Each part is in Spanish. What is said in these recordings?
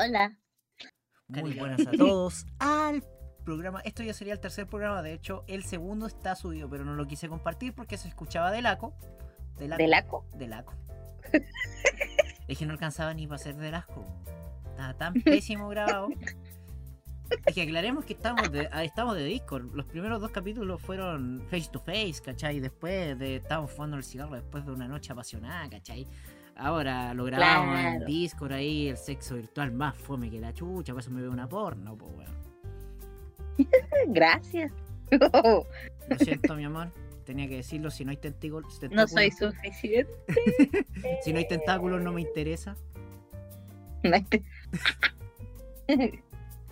Hola. Muy buenas a todos al programa. Esto ya sería el tercer programa. De hecho, el segundo está subido, pero no lo quise compartir porque se escuchaba de laco. De laco. De laco. es que no alcanzaba ni para hacer de asco. Estaba tan pésimo grabado. Es que aclaremos que estamos de, ah, estamos de Discord. Los primeros dos capítulos fueron face to face, ¿cachai? Después de estábamos fumando el cigarro después de una noche apasionada, ¿cachai? Ahora lo grabamos en Discord ahí, el sexo virtual más fome que la chucha, por eso me veo una porno, pues weón. Gracias. Lo siento, mi amor. Tenía que decirlo, si no hay tentáculos. No soy suficiente. si no hay tentáculos, no me interesa.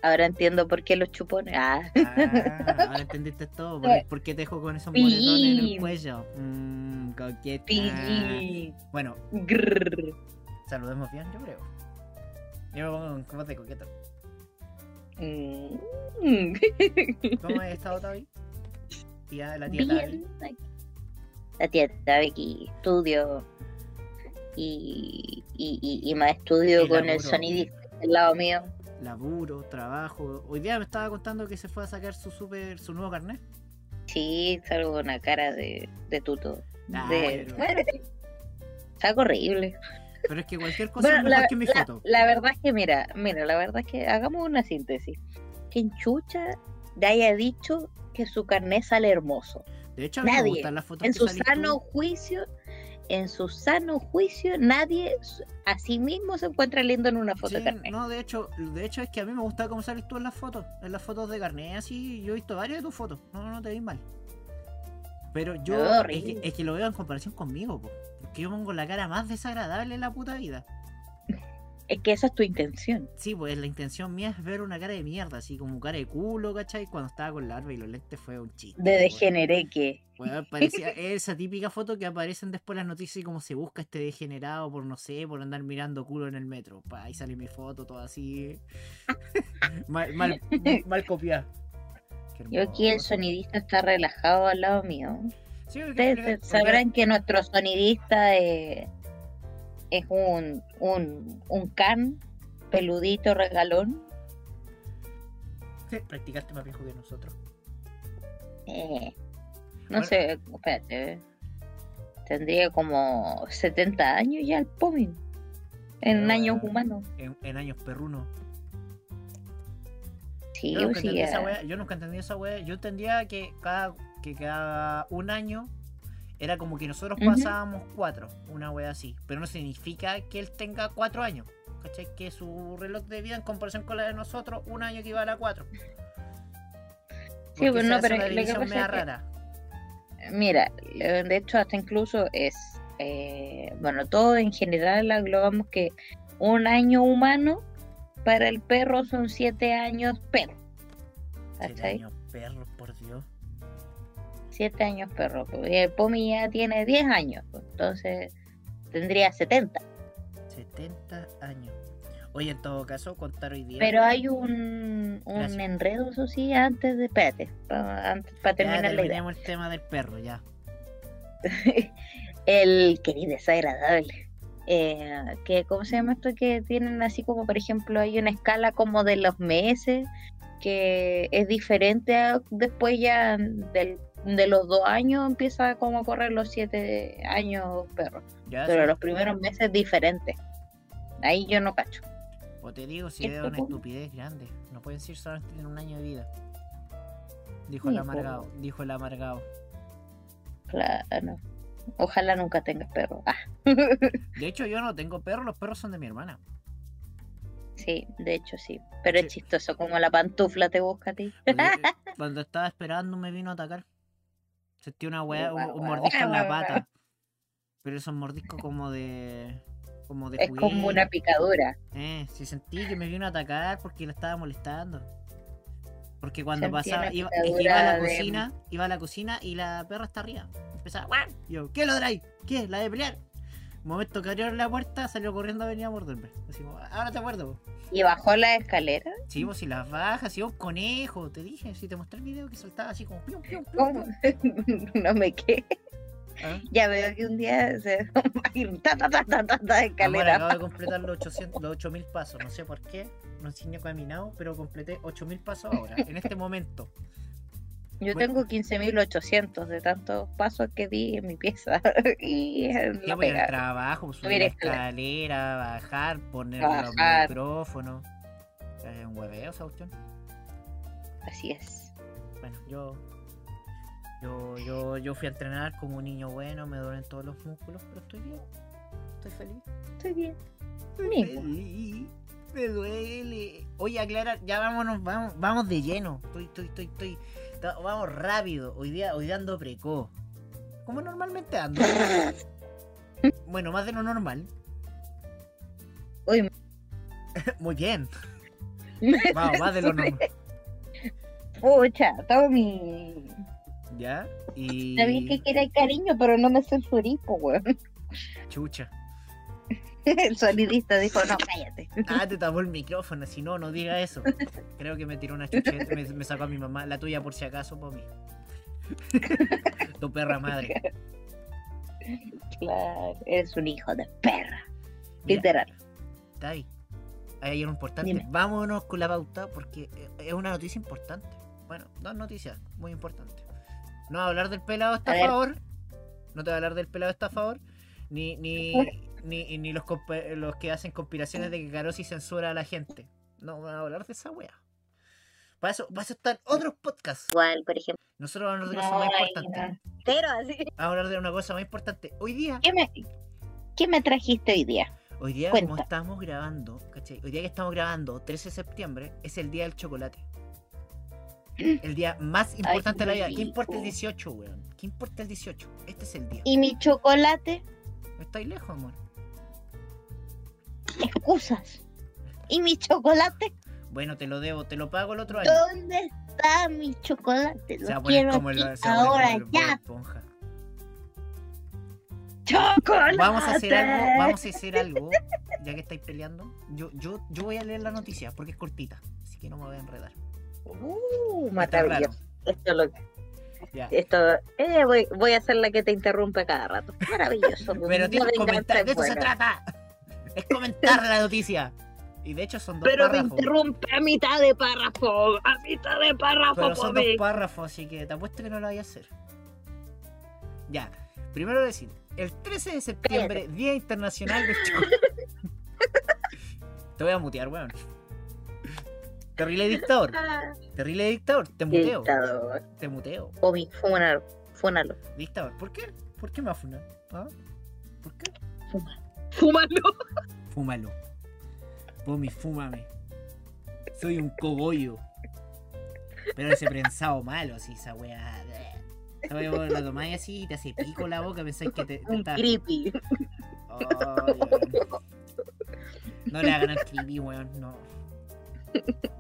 Ahora entiendo por qué los chupones. Ah. ah ahora entendiste todo. ¿Por, qué te dejo con esos moretones en el cuello? Mmm, coqueta. Bueno. Saludemos bien, yo creo. Yo me pongo con voz de coqueta. Mm. ¿Cómo has estado, Tavi? Tía, la tía Tavi. La tía Tavi aquí estudio. Y, y, y, más estudio con el sonidista al lado mío laburo, trabajo. Hoy día me estaba contando que se fue a sacar su super, su nuevo carnet. Sí, salgo con una cara de, de tuto. Ah, de... Bueno. horrible. Pero es que cualquier cosa es mejor que mi foto. La verdad es que, mira, mira, la verdad es que hagamos una síntesis. Que en Chucha le haya dicho que su carnet sale hermoso. De hecho, a mí Nadie, me gustan las fotos en su sano juicio en su sano juicio, nadie a sí mismo se encuentra lindo en una foto de carnet. No, de hecho, de hecho es que a mí me gusta cómo sales tú en las fotos, en las fotos de carnet, así yo he visto varias de tus fotos, no, no te vi mal. Pero yo es, que, lo veo en comparación conmigo, porque yo pongo la cara más desagradable en la puta vida. Es que esa es tu intención. Sí, pues la intención mía es ver una cara de mierda, así como cara de culo, ¿cachai? Cuando estaba con la arma y los lentes fue un chiste. De degeneré que. Bueno, parecía esa típica foto que aparecen después las noticias y como se busca este degenerado por no sé, por andar mirando culo en el metro. Pa, ahí sale mi foto, todo así. mal, mal, mal copiada. Yo aquí el sonidista está relajado al lado mío. Ustedes sabrán que nuestro sonidista es es un, un, un can peludito regalón. Sí, practicaste más viejo que nosotros. Eh, no sé, espérate. Tendría como 70 años ya el Pomin. En años humanos. En, años perrunos. Sí, yo, nunca sí, esa yo nunca entendí esa wea. Yo entendía que cada, que cada un año era como que nosotros pasábamos cuatro, una wea así. Pero no significa que él tenga cuatro años. ¿Cachai? Que su reloj de vida en comparación con la de nosotros, un año equivale a cuatro. sí, pues no, pero lo que pasa rara. mira, de hecho hasta incluso es, eh, bueno, todo en general aglobamos que un año humano para el perro son siete años perro. Siete años perro, por. 7 años perro. El Pomi ya tiene 10 años, pues, entonces tendría 70. 70 años. Oye, en todo caso, contar hoy día. Pero hay un, un enredo, eso sí, antes de. Espérate, para terminar ya, la el tema del perro, ya. el que es desagradable. Eh, que, ¿Cómo se llama esto? Que tienen así como, por ejemplo, hay una escala como de los meses que es diferente después ya del de los dos años empieza como a correr los siete años perro. Pero los primeros meses diferentes. Ahí yo no cacho. O te digo, si es una estupidez grande. No pueden decir solamente tienen un año de vida. Dijo el amargado. Dijo el amargado. Claro. Ojalá nunca tengas perro. Ah. De hecho, yo no tengo perro, los perros son de mi hermana. Sí, de hecho sí. Pero es chistoso como la pantufla te busca a ti. Cuando estaba esperando me vino a atacar. Sentí una weá, un, mordisco en la pata. Pero esos mordiscos como de. Como de es como una picadura. Eh, sí sentí que me vino a atacar porque la estaba molestando. Porque cuando pasaba, iba, iba, a la cocina, iba a la cocina y la perra está arriba. Empezaba, ¡guau! Yo, ¿qué lo traes? ¿Qué? ¿La de pelear? Momento que abrió la puerta, salió corriendo a venir a morderme. Decimos, ahora te acuerdo. ¿Y bajó la escalera? Sí, pues si las bajas, si un conejo, te dije, si te mostré el video que saltaba así como pium, pium, ¿Cómo? no me quedé. ¿Ah? Ya veo que un día se va a ir ta, ta, ta, ta, ta, ta, Amor, escalera. acabo de completar los 800, los 8000 pasos. No sé por qué. No sé he caminado, pero completé 8000 pasos ahora, en este momento. Yo bueno. tengo 15.800 de tantos pasos que di en mi pieza. y en la voy al trabajo, subir Subir la escalera. bajar, poner Bajar. los micrófonos. Es un hueveo esa. Así es. Bueno, yo, yo, yo, yo fui a entrenar como un niño bueno, me duelen todos los músculos, pero estoy bien. Estoy feliz. Estoy bien. Mismo. feliz. Me duele. Oye, aclarar, ya vámonos, vamos, vamos de lleno. Estoy, estoy, estoy, estoy. Vamos rápido. Hoy día, hoy día ando precoz. Como normalmente ando. Bueno, más de lo normal. Uy, Muy bien. Vamos, más de lo normal. pucha, Tommy. ¿Ya? Y. Sabía que quería cariño, pero no me censuré, po, weón. Chucha. El sonidista dijo, no, cállate. Ah, te tapó el micrófono, si no, no diga eso. Creo que me tiró una chucheta, me, me sacó a mi mamá, la tuya por si acaso, por mí. tu perra madre. Claro, eres un hijo de perra. Mira, Literal. Está ahí. Hay algo importante. Dime. Vámonos con la pauta porque eh, es una noticia importante. Bueno, dos noticias muy importantes. No va a hablar del pelado A ver. estafador. No te va a hablar del pelado estafador. Ni, ni, ni, ni los, compa- los que hacen conspiraciones de que Carosi censura a la gente. No va a hablar de esa wea. Para eso, para eso están otros podcasts. Igual, por ejemplo. Nosotros vamos a hablar de cosas No, más ay, importantes. no. Pero así. Vamos a hablar de una cosa más importante. Hoy día, ¿Qué me, ¿Qué me trajiste hoy día? hoy día como estamos grabando, ¿cachai? Hoy día que estamos grabando, 13 de septiembre, es el día del chocolate. El día más importante de la vida. qué ¿Qué importa el rico. 18, weón? ¿Qué importa el 18? Este es el día. ¿Y mi chocolate? Estáis lejos, amor. Excusas. ¿Y mi chocolate? Bueno, te lo debo, te lo pago el otro año. ¿Dónde está mi chocolate? Se Lo va a poner quiero como el, aquí, se va a poner ahora como el ya. Esponja. ¡Chocolate! Vamos a hacer algo, vamos a hacer algo, ya que estáis peleando. Yo, yo, yo voy a leer la noticia porque es cortita, así que no me voy a enredar. Uh, maravilloso. Esto es lo que. Ya. Esto, eh, voy, voy a ser la que te interrumpe cada rato. Maravilloso. Pero tienes que venganza comentar, es de esto se trata. Es comentar la noticia. Y de hecho son dos Pero me párrafos. interrumpe a mitad de párrafo. A mitad de párrafo, Pero son dos párrafos, así que te apuesto que no lo voy a hacer. Ya, primero decir, el 13 de septiembre, Día Internacional del Chocolate. Te voy a mutear, weón. Terrible dictador, terrible dictador, te muteo, Dictador. te muteo. Pomi, fúnalo. Fúnalo. Dictador, ¿por qué? ¿Por qué me va a funar? ¿Ah? ¿Por qué? Fúmalo. Fúmalo. Pomi, fúmame. Soy un cogollo. Pero ese prensado malo, así, esa weá. Esa weá vos la tomáis así y te hace pico la boca, pensáis que te, te Un está. creepy. Weón. No le hagan al creepy, weón, no.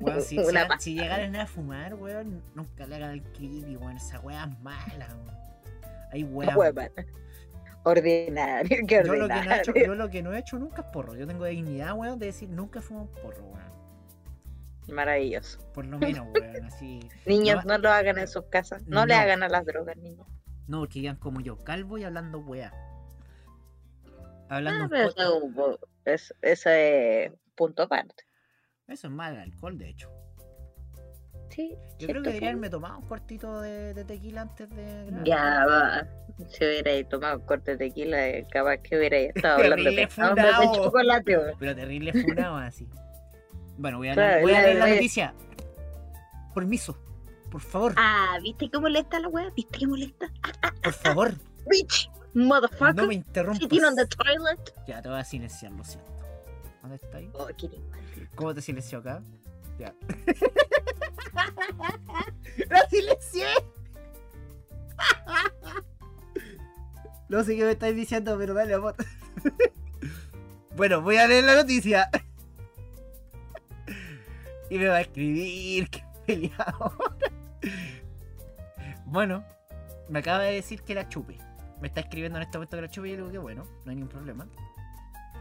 Weón, si, si, si llegaran a fumar, weón, nunca le hagan al creepy, weón. Esa weá es mala, weón. Hay weá. Ordinario. Qué Yo lo, que no he hecho, ordinario. yo lo que no he hecho nunca es porro. Yo tengo dignidad, weón, de decir nunca fumo un porro, weón. Maravilloso. Por lo menos, weón, así. Niños, No- no lo hagan en sus casas. No, le No. hagan a las drogas, niños. No, porque quedan como yo, calvo y hablando weá. Hablando Ah, un pero po- eso, es, eso es punto aparte. Eso es mal alcohol, de hecho. Sí. Yo creo que debería haberme tomado un cortito de, de tequila antes de grabar. Ya va. Si hubiera tomado un corte de tequila, eh, capaz que hubiera estado hablando de, hablando de chocolate. Pero terrible funado así. Bueno, voy a, Claro, leer- voy a la- leer la la- noticia. Permiso. Por favor, Ah, ¿viste qué molesta la wea? ¿Viste qué molesta? por favor. Bitch, motherfucker. No me interrumpas. Sitting on the toilet. Ya, te voy a silenciar, lo siento. ¿Dónde está ahí? Oh. ¿Cómo te silenció acá? Ya. ¡La silencié! No sé qué me estáis diciendo, pero dale, amor. Bueno, voy a leer la noticia. Y me va a escribir que peleado. Bueno, me acaba de decir que la chupe. Me está escribiendo en este momento que la chupe y yo digo que bueno, no hay ningún problema.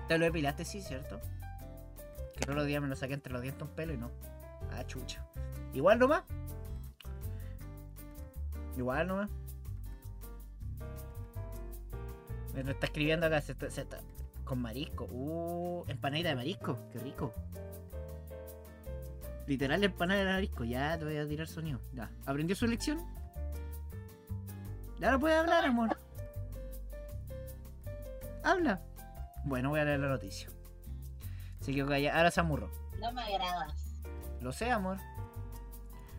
Te lo depilaste, sí, ¿cierto? Que todos los días me lo saqué entre los dientes un pelo y no. Ah, chucha. Igual nomás. Igual nomás. Me lo está escribiendo acá. se está- se está- con marisco. Uh, empanadita de marisco. Qué rico. Literal empanada de marisco. Ya te voy a tirar sonido. Ya. ¿Aprendió su lección? Ya no puede hablar, amor. Habla. Bueno, voy a leer la noticia. Se quedó callada. Ahora se amurró. No me agradas. Lo sé, amor.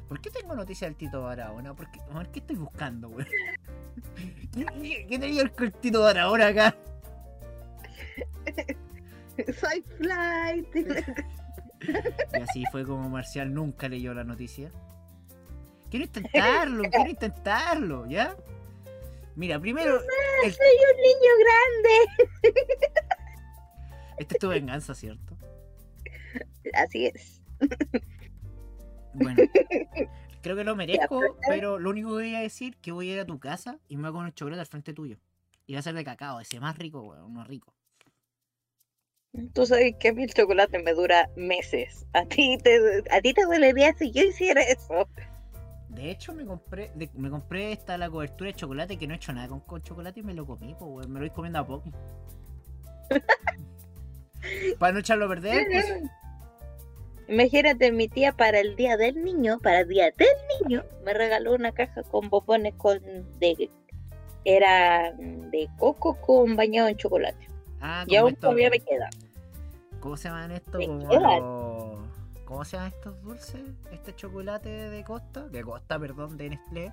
¿Por qué tengo noticia del Tito Barahona? ¿Por qué, amor, ¿qué estoy buscando, güey? ¿Qué, qué, tenía el Tito Barahona acá? Soy flight. Y así fue como Marcial nunca leyó la noticia. Quiero intentarlo, quiero intentarlo, ¿ya? Mira, primero, el- Soy un niño grande. Esta es tu venganza, ¿cierto? Así es. Bueno, creo que lo merezco, pero lo único que voy a decir es que voy a ir a tu casa y me voy a comer chocolate al frente tuyo. Y va a ser de cacao, ese más rico, weón, uno rico. Tú sabes que a mí el chocolate me dura meses. A ti te, a ti te dolería si yo hiciera eso. De hecho, me compré de- me compré esta la cobertura de chocolate que no he hecho nada con, con chocolate y me lo comí, pues, weón. Me lo voy comiendo a poco. Para no echarlo a perder, pues. Imagínate, mi tía para el día del niño, para el día del niño, me regaló una caja con bombones con de era de coco con bañado en chocolate. Ah, Y aún todavía me queda. ¿Cómo se llaman estos? Como ¿Cómo se llaman estos dulces? Este chocolate de Costa, de Costa, perdón, de Nestlé.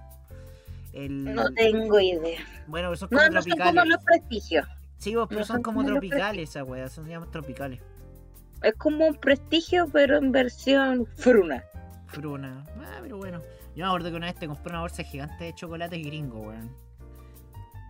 El... No tengo idea. Bueno, como No, no son como los prestigios. Sí, vos, pero no son son como tropicales esas weas, son llaman tropicales. Es como un prestigio, pero en versión fruna. Fruna. Ah, pero bueno. Yo me acuerdo que una vez te compré una bolsa gigante de chocolate gringo, weón.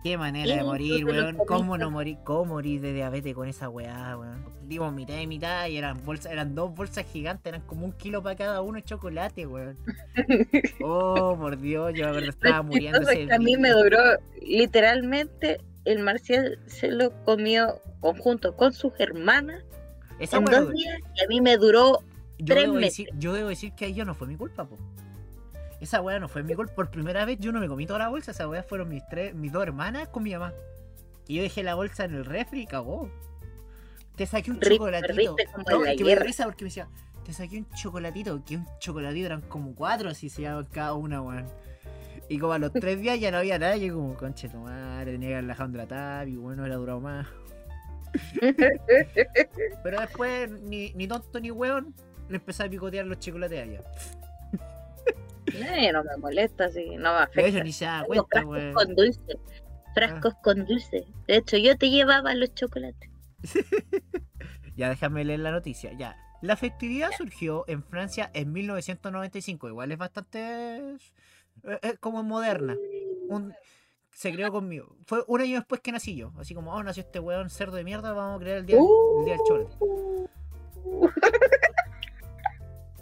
Qué manera de morir, weón. ¿Cómo no morir? ¿Cómo morir de diabetes con esa weá, weón? Digo, mitad y mitad y eran bolsas, eran dos bolsas gigantes, eran como un kilo para cada uno de chocolate, weón. Oh, por Dios, yo me acuerdo estaba muriendo ese que a mí me duró, literalmente, el Marcial se lo comió conjunto con sus hermanas Esa en dos días y a mí me duró yo tres debo, meses. decir, yo debo decir que ahí yo no fue mi culpa, po. Esa weá no fue mi culpa. Por primera vez yo no me comí toda la bolsa. Esa weá fueron mis tres, mis dos hermanas con mi mamá. Y yo dejé la bolsa en el refri y cagó. Te saqué un chocolatito. No, que me risa porque me decía, te saqué un chocolatito. Que un chocolatito eran como cuatro así se cada una, weón. Y como a los tres días ya no había nada. Yo como, conche tu madre, tenía que haber en la y bueno, era durado más. Pero después, ni, ni tonto ni weón, le empecé a picotear los chocolates allá. No, no me molesta, sí, no me afecta. hecho, ni se da cuenta, frascos con dulce. Frascos con dulce. De hecho, yo te llevaba los chocolates. Ya déjame leer la noticia. Ya. La festividad surgió en Francia en 1995. Igual es bastante. Eh, eh, como moderna. Un- se creó conmigo. Fue un año después que nací yo. Así como, oh, nació este weón cerdo de mierda. Vamos a crear el día, el día del chocolate.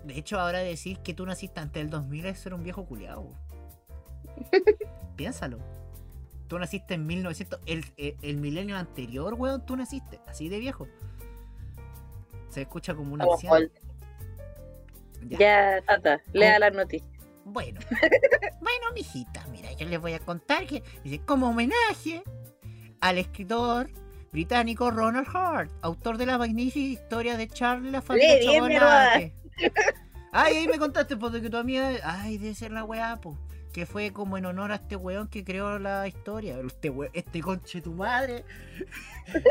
De hecho, ahora decir que tú naciste antes del 2000 es ser un viejo culiado. Piénsalo. Tú naciste en 1900. El, el, el milenio anterior, weón, tú naciste. Así de viejo. Se escucha como una. Paul. Ya. Tata, lea la noticia. Bueno. bueno, mijita, mira, yo les voy a contar que dice como homenaje al escritor británico Ronald Hart, autor de la magnífica historia de Charlie la familia. Ay, ahí me contaste, pues, de que tu amiga, ay, debe ser la weá, pues, que fue como en honor a este weón que creó la historia, este we- este conche tu madre,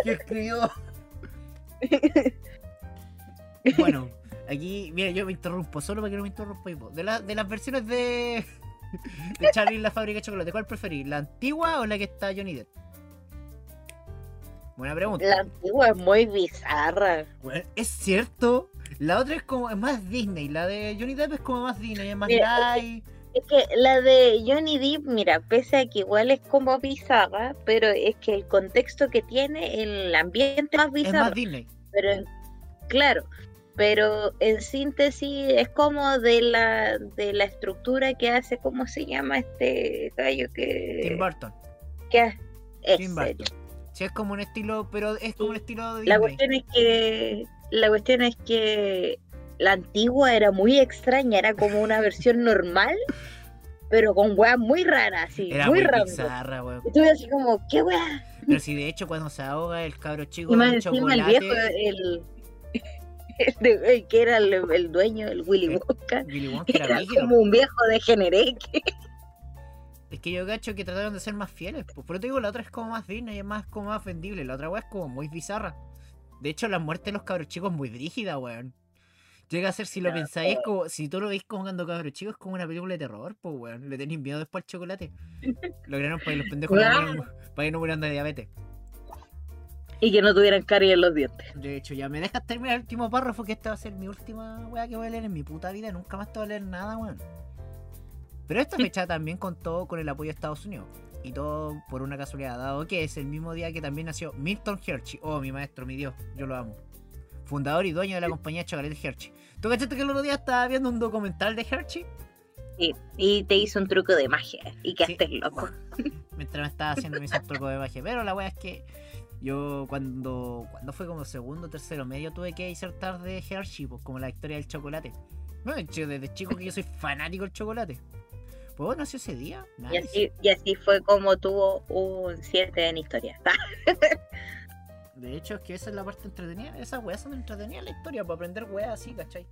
que escribió. Bueno, aquí, mira, yo me interrumpo solo para que no me interrumpa. De, la- de las versiones de, de Charlie y la fábrica de chocolate, ¿cuál preferís? ¿La antigua o la que está Johnny Depp? Buena pregunta. La antigua es muy bizarra. Bueno, es cierto. La otra es como es más Disney. La de Johnny Depp es como más Disney, es más Mira, light. Es que la de Johnny Depp, mira, pese a que igual es como bizarra, pero es que el contexto que tiene, el ambiente más Es bizarro. más Disney. pero en- claro, pero en síntesis es como de la de la estructura que hace, ¿cómo se llama este gallo Tim que, Burton. que Tim. Burton. Sí, es como un estilo, pero es como un estilo de La cuestión es que la cuestión es que la antigua era muy extraña, era como una versión normal, pero con weas muy raras, así, Era muy muy random. bizarra, weón. Y tuve así como, ¿qué wea? Pero si de hecho cuando se ahoga el cabro chico Y más el chocolate, viejo, el, el, de- el que era el, el dueño, el Willy Eh, Wonka, Willy Wonka era era como un viejo degeneré. que- Es que yo cacho que trataron de ser más fieles. Pues. Por eso te digo, la otra es como más Disney, es más como más vendible. La otra weá es como muy bizarra. De hecho, la muerte de los cabros chicos es muy brígida, weón. Llega a ser, si lo pensáis, es como, si tú lo veis como cabros chicos, es como una película de terror, pues weón. Le tenéis miedo después al chocolate. Lograron para que los pendejos no Weón. murieran- para que no murieran de diabetes. Y que no tuvieran caries en los dientes. De hecho, ya me dejas terminar el último párrafo, que esta va a ser mi última weá que voy a leer en mi puta vida. Nunca más te voy a leer nada, weón. Pero esta fecha también contó con el apoyo de Estados Unidos. Y todo por una casualidad, dado que es el mismo día que también nació Milton Hershey. Oh, mi maestro, mi Dios, yo lo amo. Fundador y dueño de la compañía chocolate Hershey. ¿Tú cachaste que el otro día estaba viendo un documental de Hershey? Sí, y te hizo un truco de magia y quedaste loco. mientras me estaba haciendo mi truco de magia. Pero la wea es que yo cuando, cuando fue como segundo, tercero, medio tuve que disertar de Hershey, pues como la historia del chocolate. No, desde chico que yo soy fanático del chocolate. Pues bueno, nació ese día. Y nice. así, y así fue como tuvo un 7 en historia. De hecho, es que esa es la parte entretenida. Esas weas son entretenidas en la historia, para aprender weas así, ¿cachai?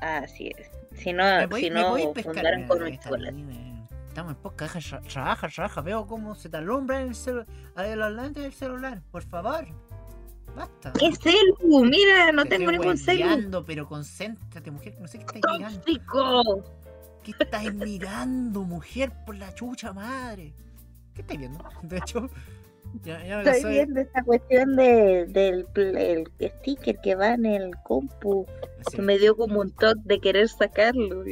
Así es. Si no, si no mira, con un chocolate. Estamos en podcast, deja, tra- trabaja, trabaja. Veo cómo se te alumbra el celular. los lentes del celular, por favor. Basta. ¿Qué celu? Mira, no Te tengo ningún celu. pero concéntrate, mujer, no sé qué estás mirando. ¿Qué estás mirando, mujer, por la chucha madre? ¿Qué estás viendo? De hecho, ya, ya me Estoy viendo esta cuestión de, del el sticker que va en el compu. Sí. Que me dio como un toque de querer sacarlo.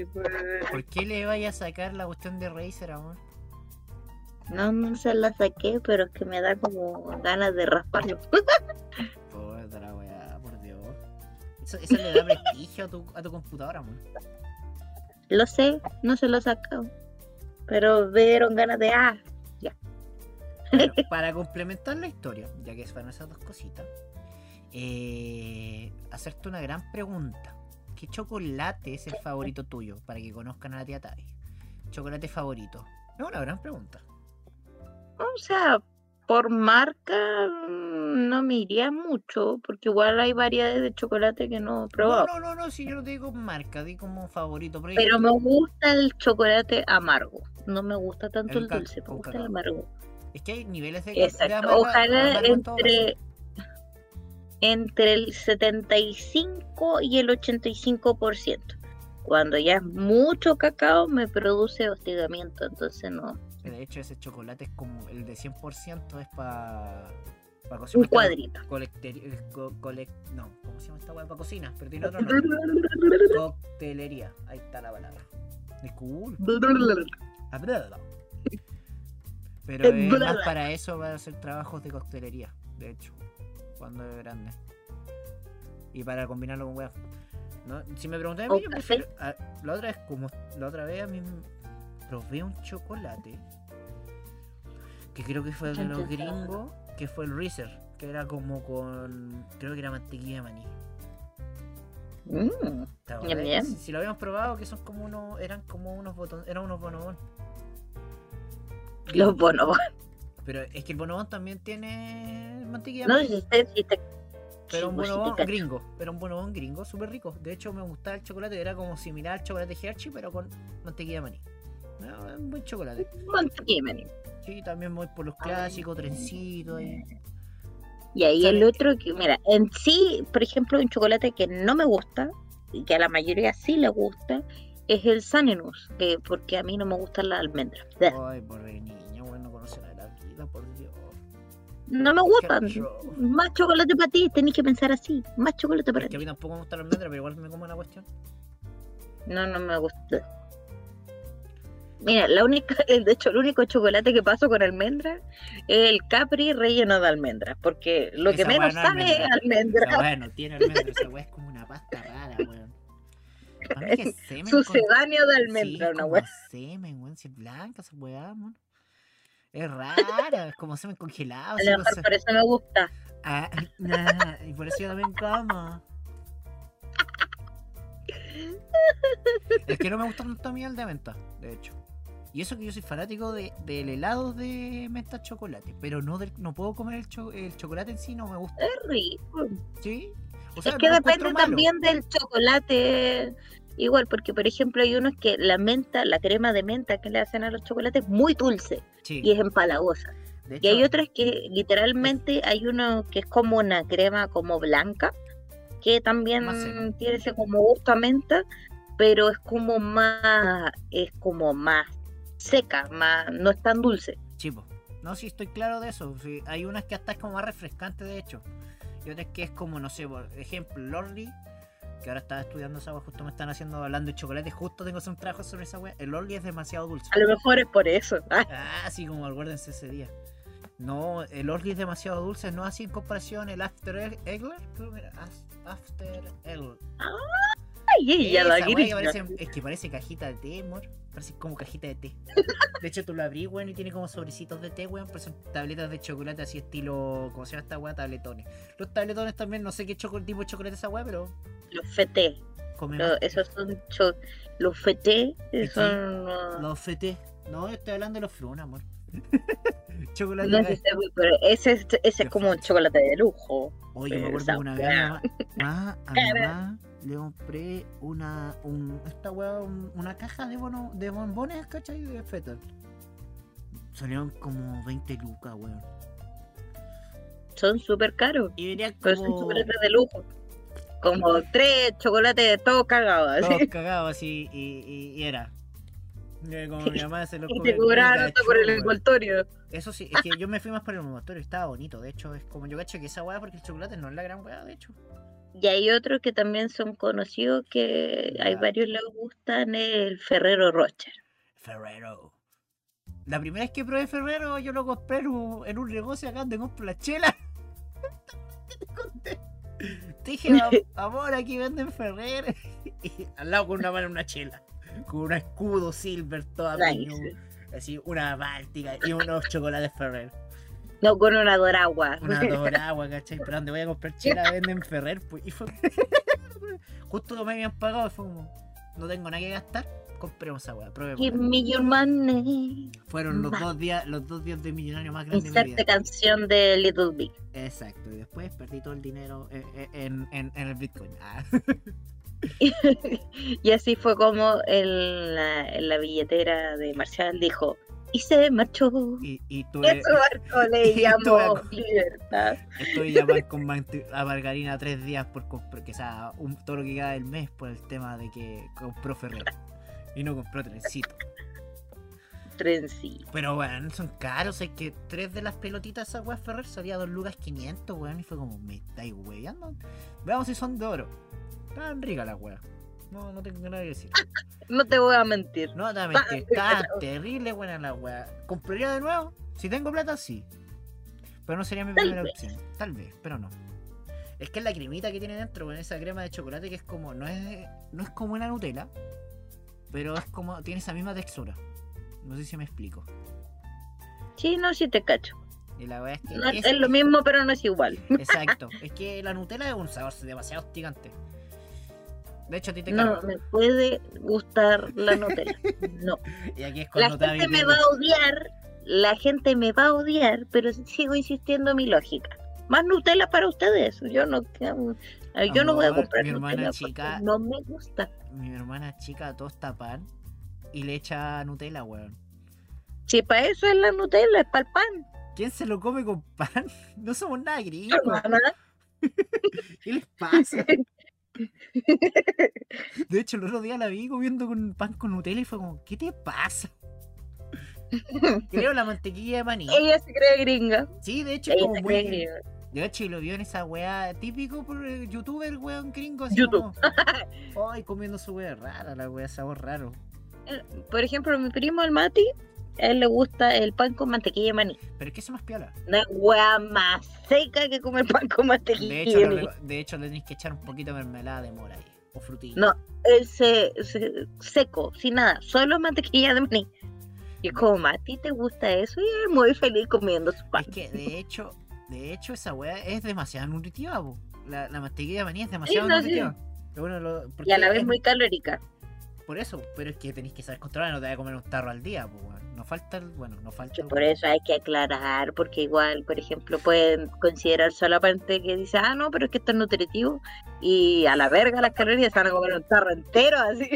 ¿Por qué le vaya a sacar la cuestión de Razer, amor? No, no se la saqué, pero es que me da como ganas de rasparlo. Puta la weá, por Dios. Eso, eso le da prestigio a tu, a tu computadora, amor. Lo sé, no se lo he sacado. Pero me dieron ganas de. Ah, Bueno, para complementar la historia, ya que fueron esas dos cositas, eh, hacerte una gran pregunta. ¿Qué chocolate es el favorito tuyo? Para que conozcan a la tía Tai. Chocolate favorito. Es una gran pregunta. o sea, por marca mm, no me iría mucho, porque igual hay variedades de chocolate que no he No, probado. no, no, no, si yo no te digo marca, di como favorito. Pero, Pero me gusta el chocolate amargo. No me gusta tanto El el, dulce, me gusta el amargo. Es que hay niveles de, de Exacto. Ojalá en todo caso. entre entre el 75 y el 85%. Cuando ya es mucho cacao me produce hostigamiento, entonces no. De hecho, ese chocolate es como el de 100% es para para Un cuadrito. no, ¿cómo se llama esta weá? Para cocina, pero tiene otro nombre. Coctelería. Ahí está la palabra. Bla. Pero es más para eso, para hacer trabajos de coctelería, de hecho, cuando es grande. Y para combinarlo con weas. ¿No? Si me preguntas a mí, yo prefiero. a- la otra vez, como la otra vez a mí probé un chocolate que creo que fue el de los gringos, que fue el Reeser, que era como con. Creo que era mantequilla de maní. Mm, ñam. Si, si lo habíamos probado, que son como unos. Eran como unos botones. Eran unos bonobón. Los bonobos. Pero es que el bonobón también tiene mantequilla de No usted si te- Pero sí, un pues, sí bonobón gringo. Pero un bonobón gringo, súper rico. De hecho, me gustaba el chocolate. Era como similar al chocolate Hershey, pero con mantequilla de maní. No, es un buen chocolate. Mantequilla, maní. Sí, también voy por los clásicos, trencitos. Y... Y ahí el otro que, mira, en sí, por ejemplo, un chocolate que no me gusta y que a la mayoría sí le gusta es el Sanenus, que porque a mí no me gustan las almendras. Ay, por niña, bueno, no conoce la vida, por Dios. No me gustan. Más chocolate para ti, tenés que pensar así. Más chocolate para Es que a ti. mí tampoco me gusta la almendra, pero igual me como una cuestión. No, no me gusta. Mira, la única, de hecho, el único chocolate que paso con almendra es el Capri relleno de almendras, porque lo que menos es sabe es almendra. almendra. Esa weá no tiene almendra, esa weá es como una pasta rara, weón. A mí que semen con- Sucedáneo de Sí, almendra, una weá. semen, weón, si es blanca esa weá, weón. Es rara, es como semen congelado. A así lo con mejor se- por eso me gusta. Ah, nah, y por eso yo también como. Es que no me gusta tanto a mí el de menta, de hecho. Y eso que yo soy fanático de, del helado de menta chocolate, pero no del, no puedo comer el, cho- el chocolate en sí, no me gusta. Es rico. ¿Sí? O sea, es que depende también del chocolate. Igual, porque por ejemplo hay unos que la menta, la crema de menta que le hacen a los chocolates es muy dulce Sí, y es empalagosa. de Y hay otras que literalmente hay uno que es como una crema como blanca, que también tiene ese como gusto a menta, pero es como más, es como más seca, más, no es tan dulce. chivo. No, sí, estoy claro de eso. sí, hay unas que hasta es como más refrescante, de hecho. Otras que es como, no sé, por ejemplo, Lorly, que ahora estaba estudiando esa wea, justo me están haciendo hablando de chocolate, justo tengo un trabajo sobre esa wea. El Lorly es demasiado dulce. A lo mejor es por eso. Ah, Ah, sí, como acuérdense ese día. No, el Orly es demasiado dulce, no así en comparación el After Egg- Egler. creo que era, As- After Egler. Ay, ella la Esa wea que gringa. parece- es que parece cajita de té, amor. Parece como cajita de té. De hecho, tú lo abrís, weón, y tiene como sobrecitos de té, weón, pero son tabletas de chocolate así estilo. ¿Cómo se llama esta weá? Tabletones. Los tabletones también, no sé qué tipo de chocolate es esa weá, pero Los feté. comemos. Esos son cho- los feté, son ah, Los feté. No, estoy hablando de los fruna, amor. chocolate. no si- pero ese, es- ese como un chocolate de lujo. Oye, me acuerdo una vez a weá. mi mamá, mamá, a mi mamá le compré una, un, esta weá, un- una caja de, bono, de bombones, ¿cachai? De fetal. Salieron como 20 lucas, weón. Son súper caros, Y venían pero son como chocolates de lujo. Como tres chocolates todos cagados. así. todos cagados así y, y, y era. Como mi mamá se los Y come te cobraron hasta por el envoltorio. Eso sí, es que yo me fui más por el envoltorio, estaba bonito. De hecho, es como yo cacho que esa weá, porque el chocolate no es la gran weá, de hecho. Y hay otros que también son conocidos que hay varios les gustan, el Ferrero Rocher. Ferrero. La primera vez que probé Ferrero, yo lo compré en un, en un negocio acá donde compro la chela. Te conté. Te dije, "Am- amor, aquí venden Ferrero. Y al lado con una mano una chela. Con un escudo silver toda Nice. Así, una báltica y unos chocolates Ferrero. No con una doragua. Una doragua, ¿cachai? Pero donde voy a comprar chela venden Ferrer, pues. Y fue. Justo me habían pagado y fue como. No tengo nada que gastar. Compremos esa weá, probemos. Give me your money. Fueron los dos días, los dos días de millonario más grandes de mi vida. canción de Little Big. Exacto. Y después perdí todo el dinero eh, eh, en, en, en el Bitcoin. Ah. y así fue como en la, en la billetera de Marcial dijo, y se marchó. Y, y barco le y llamó libertad. estuve llamando con a Margarina tres días por comprar, que sea, un, todo lo que queda del mes por el tema de que compró Ferrer. Y no compró trencito. Trencito. Pero weón, son caros, es que tres de las pelotitas esas weas Ferrer salía 2 lucas 500, weón, y fue como, me estáis weyando. Veamos si son de oro. Estaban ricas las weas. No, no tengo nada que decir. No te voy a mentir. No, te Ah, mentir, está terrible buena la wea. ¿Compraría de nuevo? Si tengo plata, sí. Pero no sería mi Tal primera vez. opción. Tal vez, pero no. Es que es la cremita que tiene dentro, weón, esa crema de chocolate que es como, no es, no es como una Nutella, pero es como, tiene esa misma textura. No sé si me explico. Sí, no, sí te cacho. Y la wea es que No, es- es lo mismo, pero no es igual. Exacto. Es que la Nutella es un sabor demasiado hostigante. De hecho, a ti te No me puede gustar la Nutella. No. Y aquí es con La gente me va a odiar, la gente me va a odiar, pero sigo insistiendo en mi lógica. Más Nutella para ustedes. Yo no, yo no voy a comprar mi hermana Nutella chica- no me gusta. Mi hermana chica tosta pan y le echa Nutella, weón. Si para eso es la Nutella, es para el pan. ¿Quién se lo come con pan? No somos nada gringos. ¿Qué les pasa? De hecho, el otro día la vi comiendo con pan con Nutella y fue como, ¿qué te pasa? Creo la mantequilla de maní. Ella se cree gringa. Sí, de hecho, Ella como muy. gringa. De hecho, y lo vio en esa weá típico por el youtuber, weón gringo. Así YouTube. como, Ay, comiendo su weá rara, la weá, sabor raro. Por ejemplo, mi primo, el Mati, a él le gusta el pan con mantequilla de maní. Pero es que más piola. Una hueá más seca que comer pan con mantequilla De hecho, maní. de hecho, le tenéis que echar un poquito de mermelada de mora ahí. O frutilla. No, él se, se- seco, sin nada, solo mantequilla de maní. Y como, Mati, ¿te gusta eso? Y él muy feliz comiendo su pan. Es que de hecho, de hecho esa weá es demasiado nutritiva, po. La, la mantequilla de maní es demasiado no, sí. nutritiva. Pero bueno, lo- Y a la vez es- muy calórica. por eso, pero es que tenéis que saber controlar, no te vas a comer un tarro al día, pues, weón. No falta, bueno, no falta. Por eso hay que aclarar, porque igual, por ejemplo, pueden considerar solamente que dice, ah, no, pero es que esto es nutritivo, y a la verga las calorías van a comer un tarro entero, así.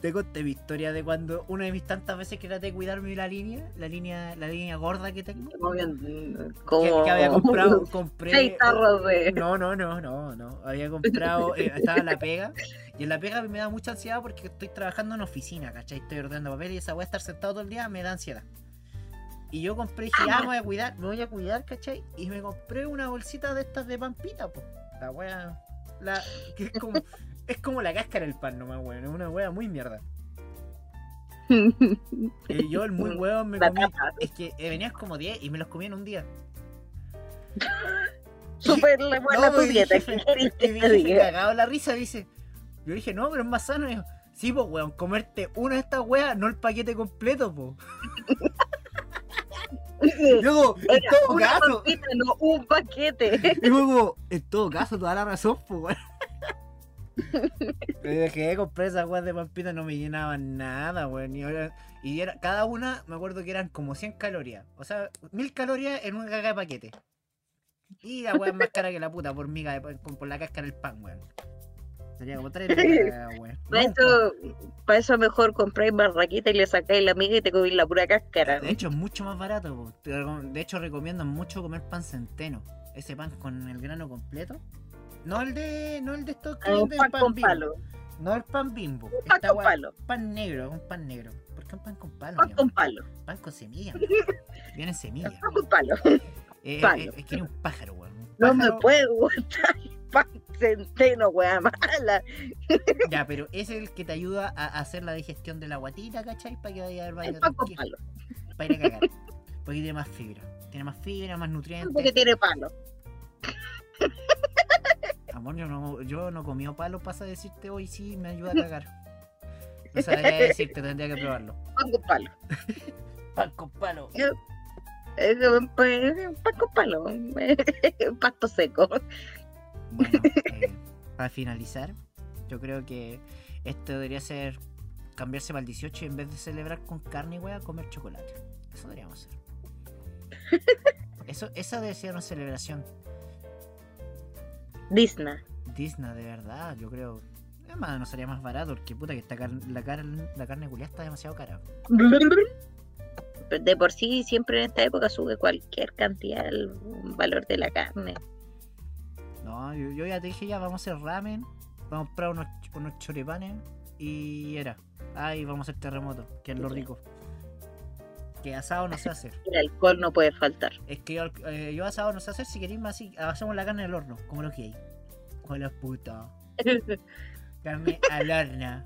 Te conté mi historia de cuando una de mis tantas veces que traté de cuidarme la línea, la línea, la línea gorda que tengo. Como, Que, como que había comprado, compré. seis tarros de... No, no, no, no, no. Había comprado, eh, estaba en la pega. Y en la pega me da mucha ansiedad porque estoy trabajando en oficina, ¿cachai? Estoy ordenando papel y esa voy a estar sentado todo el día me da ansiedad. Y yo compré y dije, ah, me voy a cuidar, me voy a cuidar, ¿cachai? Y me compré una bolsita de estas de pampita, pues. La wea. La, que es como, es como la cáscara del pan nomás, weón. Es una wea muy mierda. Y yo, el muy hueón, me comí. Es que eh, venías como 10 y me los comí en un día. Súper buena No, tu dieta, dije, ¿qué querés que Y cagado la risa dice. Yo dije, no, pero es más sano. Y sí, pues, weón, comerte una de estas weas, no el paquete completo, pues. Luego, en todo una caso, pampita, no un paquete. y luego, en todo caso, toda la razón, pues, weón. Pero dejé de comprar esas weas de pampita, no me llenaban nada, weón. Y, ahora- y era, cada una, me acuerdo que eran como 100 calorías. O sea, 1000 calorías en una caga de paquete. Y la wea es más cara que la puta por miga de por, por la cáscara del pan, weón. Sería como 3 lucas, weón. Para eso, para eso mejor compráis barraquita y le sacáis la miga y te comís la pura cáscara. De hecho, es mucho más barato. po. De hecho, recomiendan mucho comer pan centeno. Ese pan con el grano completo. No el de. No el de estos que Ah, venden pan con bimbo. palo. No el pan bimbo. Un pan Esta con palo. Pan negro, un pan negro. ¿Por qué un pan con palo? Pan con palo. Pan con semilla. Viene semilla. Pan con palo. Eh, Palo. eh, es que era un pájaro, weón. No me gustar el pan centeno, wea mala. Ya, pero es el que te ayuda a hacer la digestión de la guatita, ¿cachai? Para que vaya al baño. Para ir a cagar. Porque tiene más fibra. Tiene más fibra, más nutrientes. Porque tiene palo. Amor, yo no, yo no comí palo, pasa a decirte hoy sí me ayuda a cagar. No sabría decirte, tendría que probarlo. Pan con palo. Pan con palo. Es un pan un pan con palo. Un pasto seco. Bueno, eh, para finalizar, yo creo que esto debería ser cambiarse para el 18 y en vez de celebrar con carne, wea, comer chocolate. Eso deberíamos hacer. Eso, esa debe ser una celebración. Disney. Disney, de verdad, yo creo. Además, no sería más barato, porque puta que esta car- la, car- la carne culiada está demasiado cara. De por sí, siempre en esta época sube cualquier cantidad el valor de la carne. No, yo, yo ya te dije ya, vamos a hacer ramen, vamos a comprar unos, unos choripanes y era. Ay, vamos a hacer terremoto, que es lo rico. Que asado no sé hacer. El alcohol no puede faltar. Es que yo, eh, yo asado no sé hacer, si queréis más así, hacemos la carne al horno, como lo que hay. Con la puta. Carne al horno.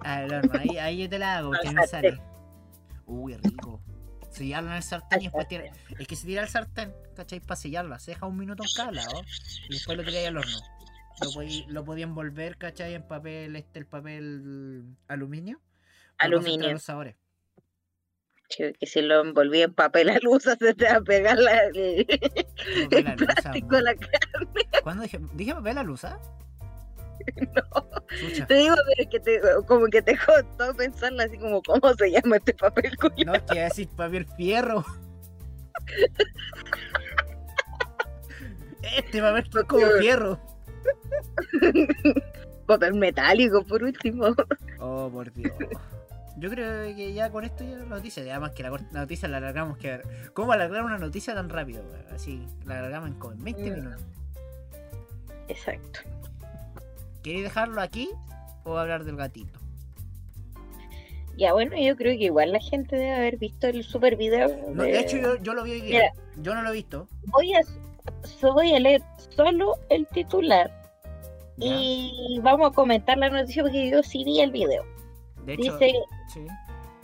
Al horno, ahí, ahí yo te la hago, que sartén. sale. Uy, rico. Sellarla en el sartén y después tira, Es que se tira al sartén, ¿cachai? Para sellarla. Se deja un minuto en cada lado y después lo tiráis al horno. Lo podía, lo podía envolver, ¿cachai? En papel, este, el papel aluminio. Aluminio. los sabores. Que si lo envolví en papel alusa se te va a pegar la, el, el plástico la cara. ¿Cuándo dije? ¿Dije papel alusa? Chucha. Te digo, pero es que te, como que te costó pensarla así como, ¿cómo se llama este papel culiao? No, es que decir papel fierro. Este papel que es como fierro. Papel metálico, por último. Oh, por Dios. Yo creo que ya con esto ya la noticia, además que la, noticia la alargamos que ¿Cómo alargar una noticia tan rápido? Así, la alargamos en 20 Mm. minutos. Exacto. ¿Queréis dejarlo aquí o hablar del gatito? Ya, bueno, yo creo que igual la gente debe haber visto el super video. No, de hecho, yo, yo lo vi hoy día. Mira. Yo no lo he visto. voy a, voy a leer solo el titular ya. y vamos a comentar la noticia porque yo sí vi el video. De hecho, Dice, sí.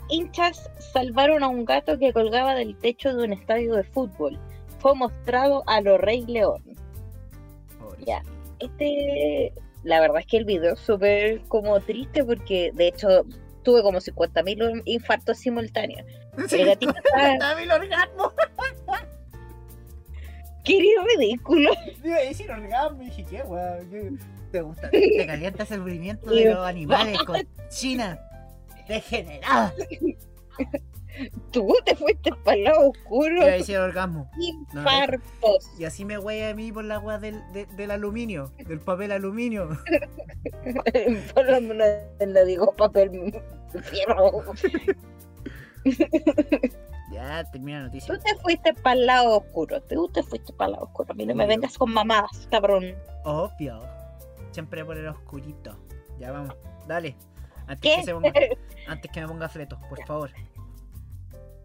hinchas salvaron a un gato que colgaba del techo de un estadio de fútbol. Fue mostrado a los Rey León. Ya. Este, la verdad es que el video es súper como triste porque de hecho tuve como 50.000 infartos simultáneos. Sí, El gatito está, ¡Dame el orgasmo! querido ridículo. Iba a decir orgasmo y dije, ¿qué, weón? ¿Qué? Te gusta, te calienta el sufrimiento de los animales, cochina, degenerada. Tú te fuiste para el lado oscuro. Ya hice el orgasmo. Infartos. Y así me voy a mí por la agua del, del aluminio, del papel aluminio. por lo menos le digo papel fierro. Ya, termina la noticia. Tú te fuiste para el lado oscuro. Tú te fuiste para el lado oscuro. A mí no me vengas con mamadas, cabrón. Obvio. Siempre por el oscurito. Ya vamos. Dale. Antes, Que, se ponga, antes que me ponga fleto, por favor.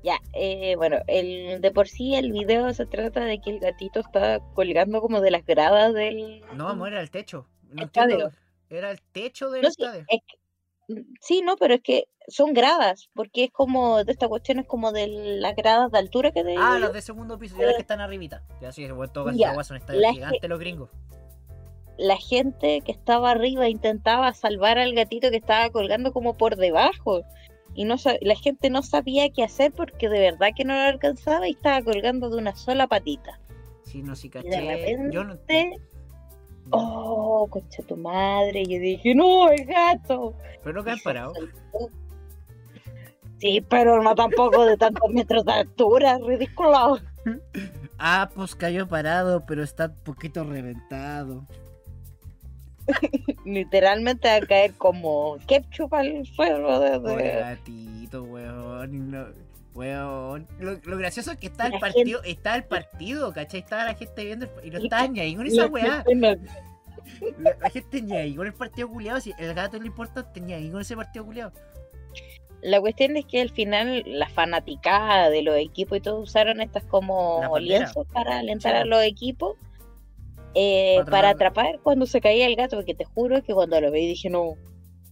Ya, eh, bueno, el, de por sí el video se trata de que el gatito está colgando como de las gradas del... No, amor, era el techo. No Era el techo del estadio. Sí, no, pero es que son gradas, porque es como, de esta cuestión es como de las gradas de altura que de... Ah, las de segundo piso, ya las que están arribita. Ya sí, todo agua son estadios gigantes los gringos. La gente que estaba arriba intentaba salvar al gatito que estaba colgando como por debajo. Y no la gente no sabía qué hacer porque de verdad que no lo alcanzaba y estaba colgando de una sola patita. Sí, no, sí, caché. repente, Yo no oh, concha tu madre. Yo dije, no, el gato. Pero no han parado. Sí, pero no tampoco de tantos metros de altura, ridículo. Ah, pues cayó parado, pero está un poquito reventado. Literalmente va a caer como ketchup al suelo. De, gatito, weón. weón. Lo, gracioso es que está el partido, está el partido, ¿cachai? Estaba la gente viendo y no está ni ahí con esa weá. La, gente ni ahí con el partido culiado, si el gato no le importa, tenía ahí con ese partido culiado. La cuestión es que al final la fanaticada de los equipos y todo usaron estas como lienzos para alentar a los equipos eh, para, atrapar cuando se caía el gato, porque te juro que cuando lo vi dije, no,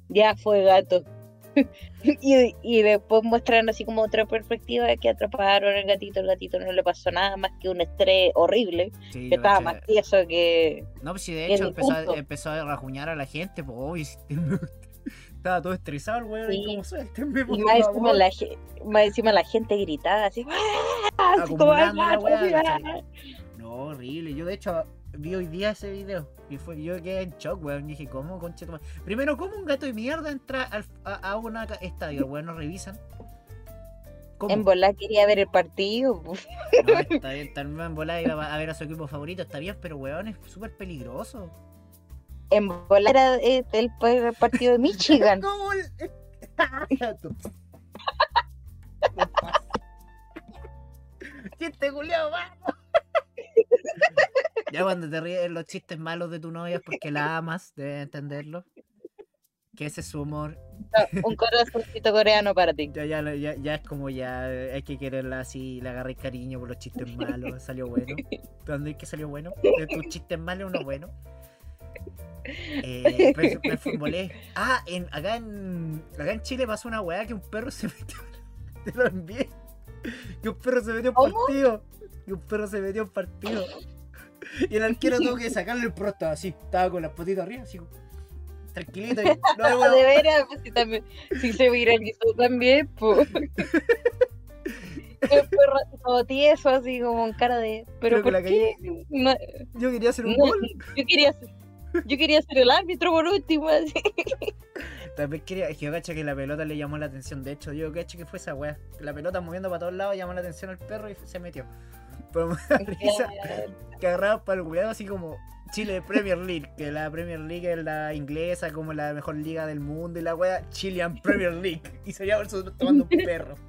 ya fue gato. y, después muestran así como otra perspectiva de que atraparon el gatito, el gatito no le pasó nada más que un estrés horrible, que estaba más tieso que... No, pues si de hecho empezó a, empezó a rajuñar a la gente, pues estaba todo estresado el weón. Y como suéltenme, por y más encima, la, más encima la gente gritaba así. ¡Ah! no, horrible. Yo de hecho vi hoy día ese video y fue yo quedé en shock, weón. Dije, ¿cómo, concha Primero, ¿cómo un gato de mierda entra a, a, una estadio, weón? ¿No revisan? En bola quería ver el partido. No, está bien, también en bola iba a ver a su equipo favorito, está bien, pero weón, es súper peligroso en bola era eh, el, partido de Michigan. Chiste culiao, vamos. Ya cuando te ríes los chistes malos de tu novia es porque la amas, debes entenderlo. Que ese es su humor. un corazoncito coreano para ti. Ya, ya, ya, ya, es como ya hay que quererla así, le agarré cariño por los chistes malos. Salió bueno. ¿Dónde es que salió bueno? De tus chistes malos, uno bueno. Eh, me, Ah, en, acá, en, acá en Chile pasó una weá que un perro se metió. Te lo envié. Que un perro se metió en partido. Que un perro se metió en partido. Y el arquero tuvo que sacarle el pro, estaba así. Estaba con las patitas arriba, así. Tranquilito. Y, no, de veras, pues, si, también, si se viralizó también, pues. todo tieso, así como en cara de. ¿Pero, por qué? No, yo quería hacer un gol. Yo quería hacer yo quería ser el árbitro por último. Así. También quería, es que yo caché que la pelota le llamó la atención. De hecho, yo caché que fue esa weá. La pelota moviendo para todos lados llamó la atención al perro y se metió. Pero me da risa que agarraba para el cuidado así como Chile Premier League, que la Premier League es la inglesa, como la mejor liga del mundo, y la weá Chilean Premier League. Y se llama tomando un perro.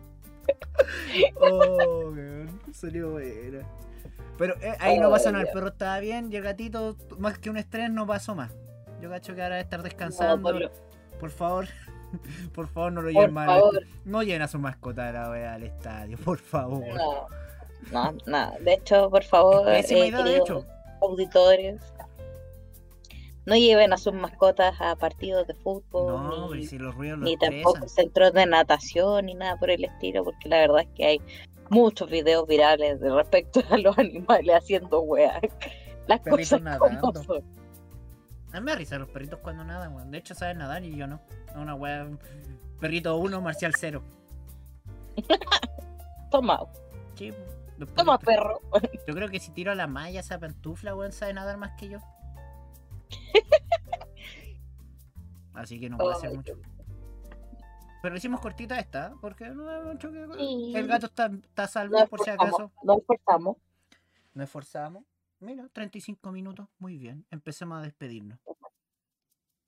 Oh, weón, salió buena. Pero eh, ahí no pasó nada, el perro estaba bien y el gatito, más que un estrés, no pasó más. Yo cacho que ahora debe estar descansando. por... favor, por favor, no lo lleven mal. No lleven a su mascota la al estadio, por favor. No, no, nada. De hecho, por favor, eh, de hecho. auditorios, no lleven a sus mascotas a partidos de fútbol, ni, si los ruidos ni tampoco centros de natación, ni nada por el estilo, porque la verdad es que hay muchos videos virales de respecto a los animales haciendo weá. Las cosas como son. A mí me risa los perritos cuando nadan, weón. De hecho, saben nadar y yo no. Una weá. Perrito 1, marcial 0. Toma. Toma, perro. Yo creo que si tiro a la malla esa pantufla, weón, sabe nadar más que yo. así que no puedo hacer mucho. Pero hicimos cortita esta, porque no hay mucho que. El gato está, está salvo, por si acaso. No esforzamos. No esforzamos. Mira, 35 minutos, muy bien. Empecemos a despedirnos.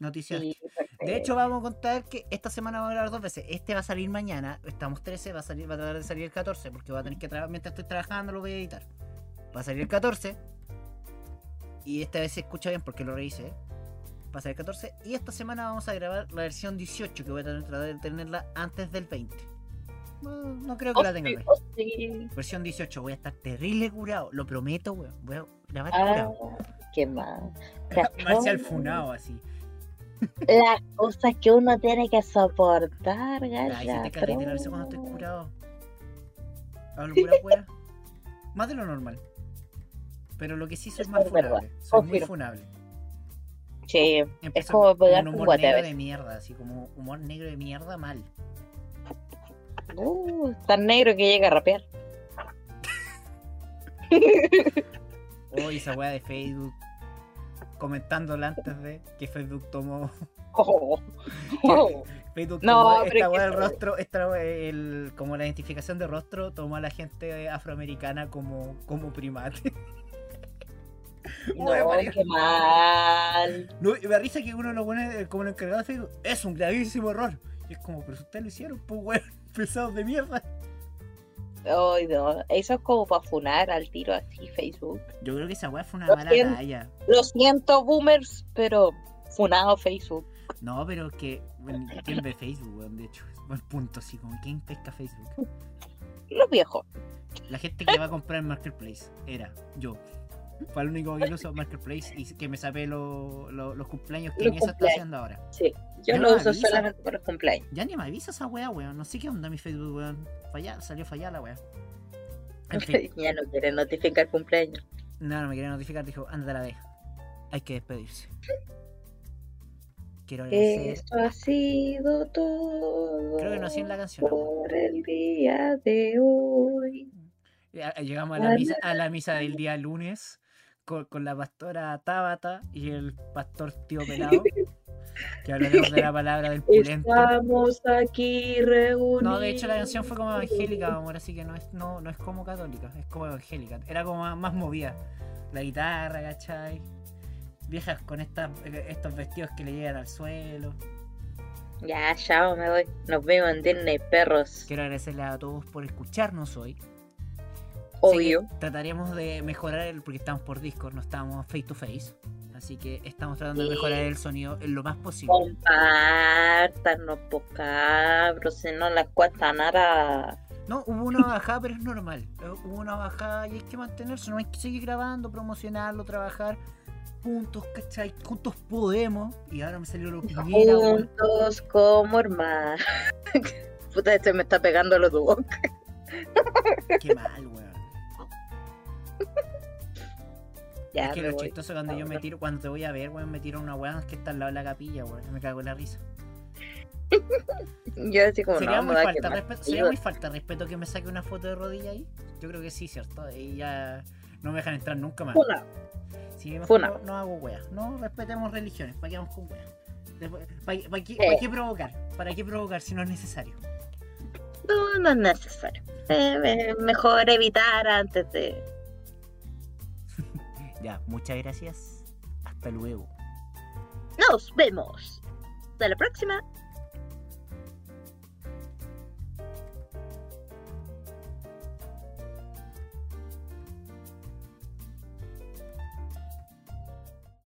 Noticias. de hecho, vamos a contar que esta semana vamos a grabar dos veces. Este va a salir mañana, estamos 13, va a salir, va a tratar de salir el 14, porque va a tener que trabajar mientras estoy trabajando, lo voy a editar. Va a salir el 14. Y esta vez se escucha bien porque lo rehice. Va a salir el 14. Y esta semana vamos a grabar la versión 18, que voy a tratar de tenerla antes del 20. No, creo que la tenga. Versión 18, voy a estar terrible curado, lo prometo, weón. Voy a grabar ah, curado. Qué mal. Marcial funado así. Las cosas que uno tiene que soportar, galla. Ay, cuando estoy curado. Hablo pura wea. Más de lo normal. Pero lo que sí soy más funable. Soy muy funable. Sí, es como pegar un humor negro de mierda, así como humor negro de mierda mal. Uh, tan negro que llega a rapear. oh, esa weá de Facebook comentándolo antes de que Facebook tomó. Oh, oh. Facebook tomó esta weá del rostro, esta el, como la identificación de rostro, tomó a la gente afroamericana como, como primate. No, qué mal. No, me risa que uno lo pone eh, como el encargado de Facebook. Es un gravísimo error. Y es como, pero ustedes lo hicieron, pues weón, pesados de mierda. Ay, no. Eso es como para funar al tiro así Facebook. Yo creo que esa weá fue una mala talla. Lo siento, boomers, pero funado Facebook. No, pero que. ¿Quién ve Facebook, weón? De hecho, buen punto, así como ¿quién pesca Facebook? Los viejos. La gente que va a comprar en Marketplace era yo. Fue el único que uso Marketplace y que me sabé los cumpleaños que Inés está haciendo ahora. Sí, yo lo uso solamente para los cumpleaños. Ya ni me avisa esa weá, weón. No sé qué onda mi Facebook, weón. Falla, salió fallada la weá. ya no quiere notificar cumpleaños. No, no me quiere notificar, dijo, anda la vez. Hay que despedirse. Quiero agradecer. Esto ha sido todo. Creo que no hacía en la canción. Por el día de hoy. Llegamos a la misa, a la misa del día lunes con, con la pastora Tabata y el pastor tío pelado. que hablaremos de la palabra del pulento. Estamos aquí reunidos. No, de hecho la canción fue como evangélica, amor, así que no es, no, no es como católica, es como evangélica. Era como más, movida. La guitarra, ¿cachai? Viejas con estas, estos vestidos que le llegan al suelo. Ya, chao, me voy. Nos vemos en Disney, perros. Quiero agradecerle a todos por escucharnos hoy. Obvio. trataremos de mejorar, porque estamos por Discord, no estamos face to face. Así que estamos tratando de mejorar el sonido en lo más posible. Compartanos, po cabros, si no les cuesta nada. No, hubo una bajada, pero es normal. Hubo una bajada y hay que mantenerse, no hay que seguir grabando, promocionarlo, trabajar juntos, ¿cachai? Juntos podemos. Y ahora me salió lo primero. Juntos como hermanos. Puta, este me está pegando los dos. Qué mal, es que lo chistoso cuando yo me tiro, cuando te voy a ver, weón, me tiro una weón que está al lado de la capilla, weón. Me cago en la risa. yo así como sería, muy falta respeto, sería muy falta de respeto que me saque una foto de rodilla ahí. Yo creo que sí, cierto. Y ya no me dejan entrar nunca más. Funa. Sí, no, no, hago weas. No respetemos religiones. ¿Para qué vamos con weas? ¿Para, qué, ¿Para, qué, provocar? ¿Para qué provocar si no es necesario? No, no es necesario. Eh, mejor evitar antes de ya, muchas gracias. Hasta luego. Nos vemos. Hasta la próxima.